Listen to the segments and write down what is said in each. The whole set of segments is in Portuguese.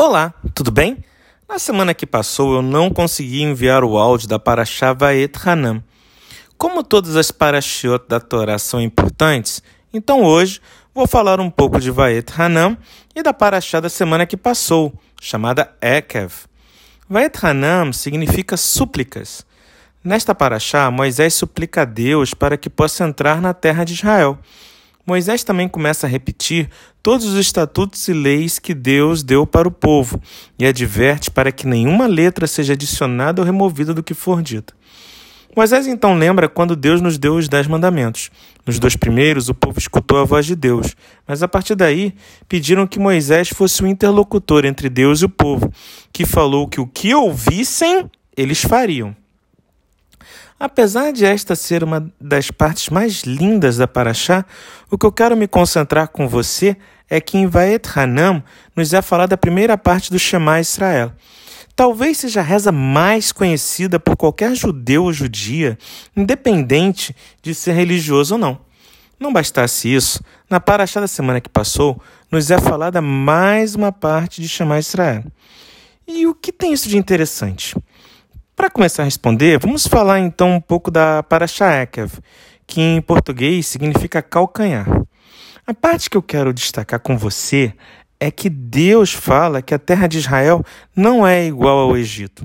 Olá, tudo bem? Na semana que passou eu não consegui enviar o áudio da Parashá Vaet Hanam. Como todas as Parashiot da Torá são importantes, então hoje vou falar um pouco de Vaet Hanam e da Parashá da semana que passou, chamada Ekev. Vaet Hanam significa súplicas. Nesta Parashá, Moisés suplica a Deus para que possa entrar na terra de Israel. Moisés também começa a repetir todos os estatutos e leis que Deus deu para o povo e adverte para que nenhuma letra seja adicionada ou removida do que for dito. Moisés então lembra quando Deus nos deu os dez mandamentos. Nos dois primeiros, o povo escutou a voz de Deus, mas a partir daí pediram que Moisés fosse o interlocutor entre Deus e o povo, que falou que o que ouvissem, eles fariam. Apesar de esta ser uma das partes mais lindas da Paraxá, o que eu quero me concentrar com você é que em Vaet Hanam nos é falada a primeira parte do Shema Israel. Talvez seja a reza mais conhecida por qualquer judeu ou judia, independente de ser religioso ou não. Não bastasse isso, na Paraxá da semana que passou, nos é falada mais uma parte de Shema Israel. E o que tem isso de interessante? Para começar a responder, vamos falar então um pouco da Parashaekev, que em português significa calcanhar. A parte que eu quero destacar com você é que Deus fala que a terra de Israel não é igual ao Egito.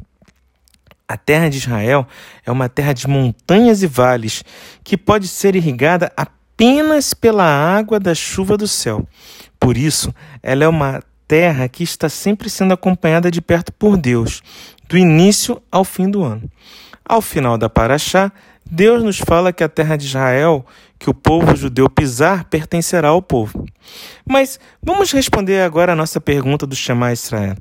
A terra de Israel é uma terra de montanhas e vales que pode ser irrigada apenas pela água da chuva do céu. Por isso, ela é uma terra que está sempre sendo acompanhada de perto por Deus do início ao fim do ano. Ao final da Paraxá, Deus nos fala que a terra de Israel, que o povo judeu pisar, pertencerá ao povo. Mas vamos responder agora a nossa pergunta do Shema Israel.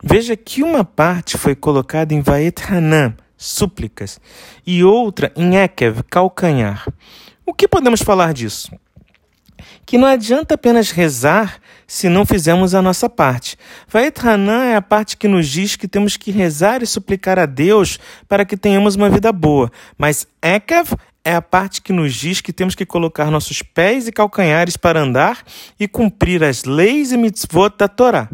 Veja que uma parte foi colocada em Vaet Hanam, súplicas, e outra em Ekev, calcanhar. O que podemos falar disso? Que não adianta apenas rezar se não fizermos a nossa parte. Vaet Hanan é a parte que nos diz que temos que rezar e suplicar a Deus para que tenhamos uma vida boa, mas Ekev é a parte que nos diz que temos que colocar nossos pés e calcanhares para andar e cumprir as leis e mitzvot da Torá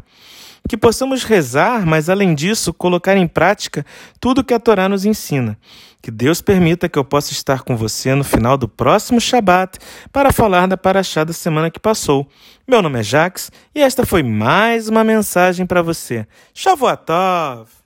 que possamos rezar, mas além disso, colocar em prática tudo o que a Torá nos ensina. Que Deus permita que eu possa estar com você no final do próximo Shabat para falar da Paraxá da semana que passou. Meu nome é Jax e esta foi mais uma mensagem para você. Shavuot Tov!